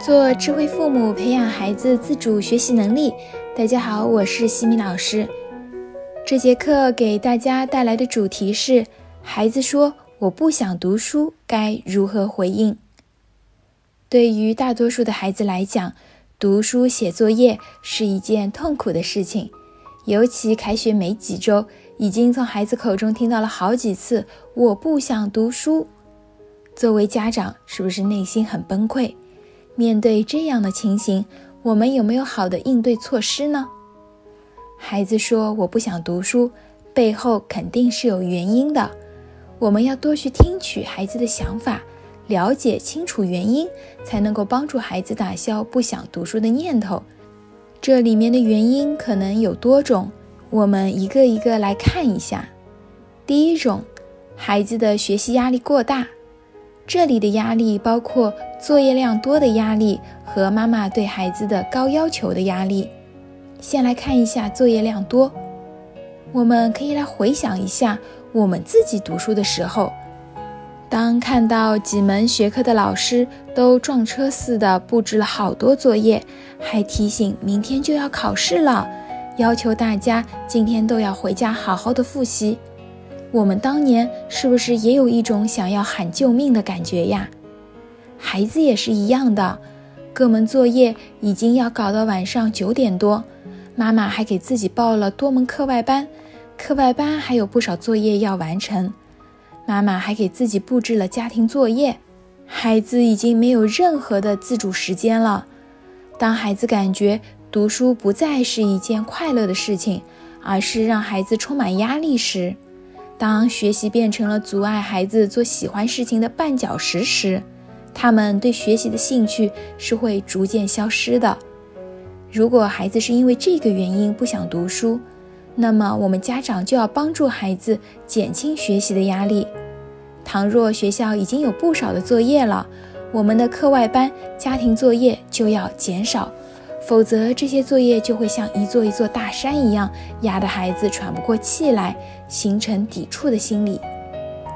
做智慧父母，培养孩子自主学习能力。大家好，我是西米老师。这节课给大家带来的主题是：孩子说我不想读书，该如何回应？对于大多数的孩子来讲，读书写作业是一件痛苦的事情，尤其开学没几周，已经从孩子口中听到了好几次“我不想读书”。作为家长，是不是内心很崩溃？面对这样的情形，我们有没有好的应对措施呢？孩子说我不想读书，背后肯定是有原因的。我们要多去听取孩子的想法，了解清楚原因，才能够帮助孩子打消不想读书的念头。这里面的原因可能有多种，我们一个一个来看一下。第一种，孩子的学习压力过大。这里的压力包括作业量多的压力和妈妈对孩子的高要求的压力。先来看一下作业量多，我们可以来回想一下我们自己读书的时候，当看到几门学科的老师都撞车似的布置了好多作业，还提醒明天就要考试了，要求大家今天都要回家好好的复习。我们当年是不是也有一种想要喊救命的感觉呀？孩子也是一样的，各门作业已经要搞到晚上九点多，妈妈还给自己报了多门课外班，课外班还有不少作业要完成，妈妈还给自己布置了家庭作业，孩子已经没有任何的自主时间了。当孩子感觉读书不再是一件快乐的事情，而是让孩子充满压力时，当学习变成了阻碍孩子做喜欢事情的绊脚石时，他们对学习的兴趣是会逐渐消失的。如果孩子是因为这个原因不想读书，那么我们家长就要帮助孩子减轻学习的压力。倘若学校已经有不少的作业了，我们的课外班、家庭作业就要减少。否则，这些作业就会像一座一座大山一样，压得孩子喘不过气来，形成抵触的心理。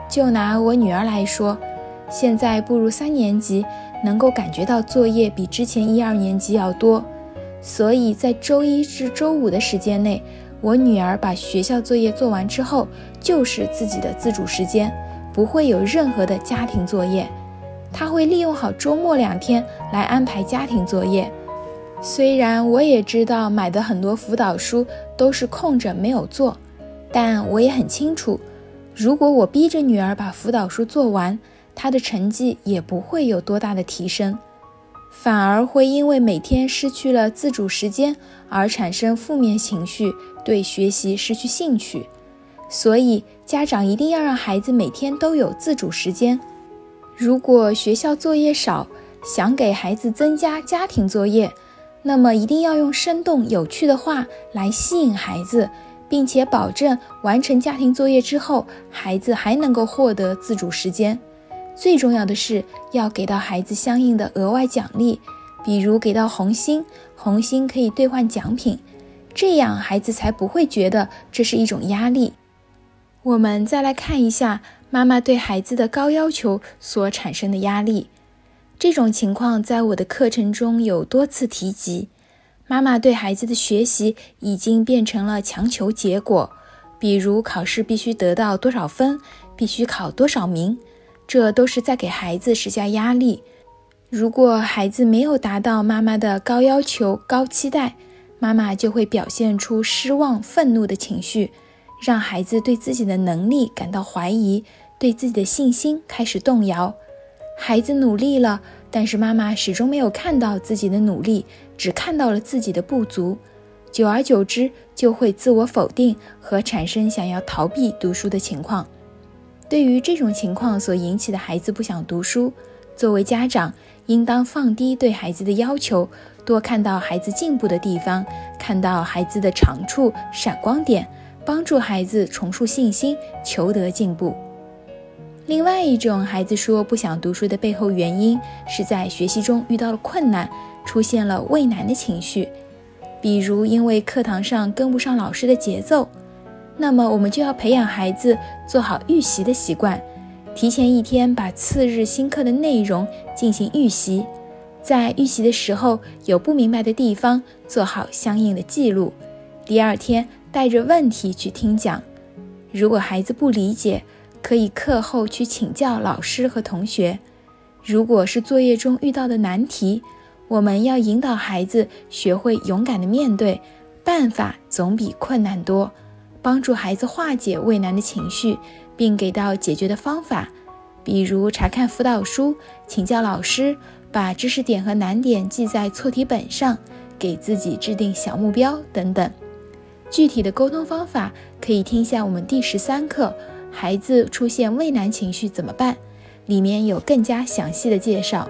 就拿我女儿来说，现在步入三年级，能够感觉到作业比之前一二年级要多，所以在周一至周五的时间内，我女儿把学校作业做完之后，就是自己的自主时间，不会有任何的家庭作业。她会利用好周末两天来安排家庭作业。虽然我也知道买的很多辅导书都是空着没有做，但我也很清楚，如果我逼着女儿把辅导书做完，她的成绩也不会有多大的提升，反而会因为每天失去了自主时间而产生负面情绪，对学习失去兴趣。所以家长一定要让孩子每天都有自主时间。如果学校作业少，想给孩子增加家庭作业。那么一定要用生动有趣的话来吸引孩子，并且保证完成家庭作业之后，孩子还能够获得自主时间。最重要的是要给到孩子相应的额外奖励，比如给到红心，红心可以兑换奖品，这样孩子才不会觉得这是一种压力。我们再来看一下妈妈对孩子的高要求所产生的压力。这种情况在我的课程中有多次提及。妈妈对孩子的学习已经变成了强求结果，比如考试必须得到多少分，必须考多少名，这都是在给孩子施加压力。如果孩子没有达到妈妈的高要求、高期待，妈妈就会表现出失望、愤怒的情绪，让孩子对自己的能力感到怀疑，对自己的信心开始动摇。孩子努力了，但是妈妈始终没有看到自己的努力，只看到了自己的不足。久而久之，就会自我否定和产生想要逃避读书的情况。对于这种情况所引起的孩子不想读书，作为家长，应当放低对孩子的要求，多看到孩子进步的地方，看到孩子的长处、闪光点，帮助孩子重塑信心，求得进步。另外一种孩子说不想读书的背后原因，是在学习中遇到了困难，出现了畏难的情绪，比如因为课堂上跟不上老师的节奏，那么我们就要培养孩子做好预习的习惯，提前一天把次日新课的内容进行预习，在预习的时候有不明白的地方，做好相应的记录。第二天带着问题去听讲。如果孩子不理解，可以课后去请教老师和同学。如果是作业中遇到的难题，我们要引导孩子学会勇敢的面对，办法总比困难多，帮助孩子化解畏难的情绪，并给到解决的方法，比如查看辅导书、请教老师、把知识点和难点记在错题本上、给自己制定小目标等等。具体的沟通方法可以听下我们第十三课《孩子出现畏难情绪怎么办》，里面有更加详细的介绍。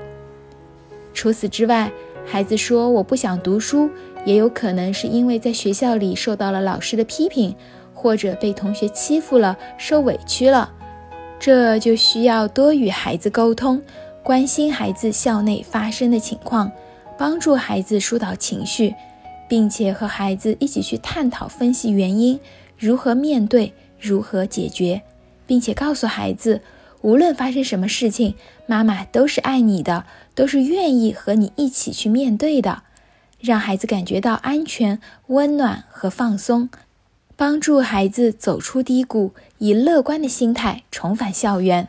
除此之外，孩子说我不想读书，也有可能是因为在学校里受到了老师的批评，或者被同学欺负了，受委屈了。这就需要多与孩子沟通，关心孩子校内发生的情况，帮助孩子疏导情绪。并且和孩子一起去探讨、分析原因，如何面对、如何解决，并且告诉孩子，无论发生什么事情，妈妈都是爱你的，都是愿意和你一起去面对的，让孩子感觉到安全、温暖和放松，帮助孩子走出低谷，以乐观的心态重返校园。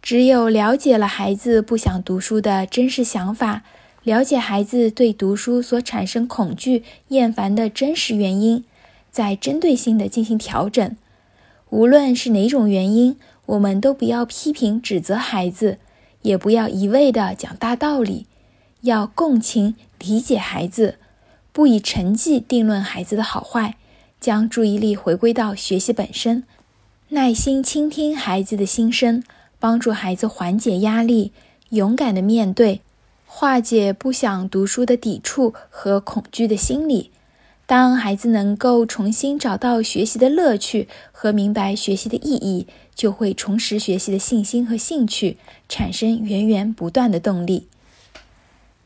只有了解了孩子不想读书的真实想法。了解孩子对读书所产生恐惧、厌烦的真实原因，再针对性的进行调整。无论是哪种原因，我们都不要批评指责孩子，也不要一味的讲大道理，要共情理解孩子，不以成绩定论孩子的好坏，将注意力回归到学习本身，耐心倾听孩子的心声，帮助孩子缓解压力，勇敢的面对。化解不想读书的抵触和恐惧的心理。当孩子能够重新找到学习的乐趣和明白学习的意义，就会重拾学习的信心和兴趣，产生源源不断的动力。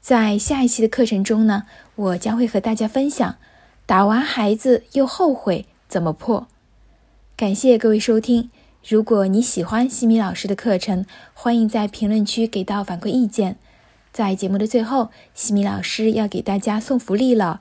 在下一期的课程中呢，我将会和大家分享打完孩子又后悔怎么破。感谢各位收听。如果你喜欢西米老师的课程，欢迎在评论区给到反馈意见。在节目的最后，西米老师要给大家送福利了。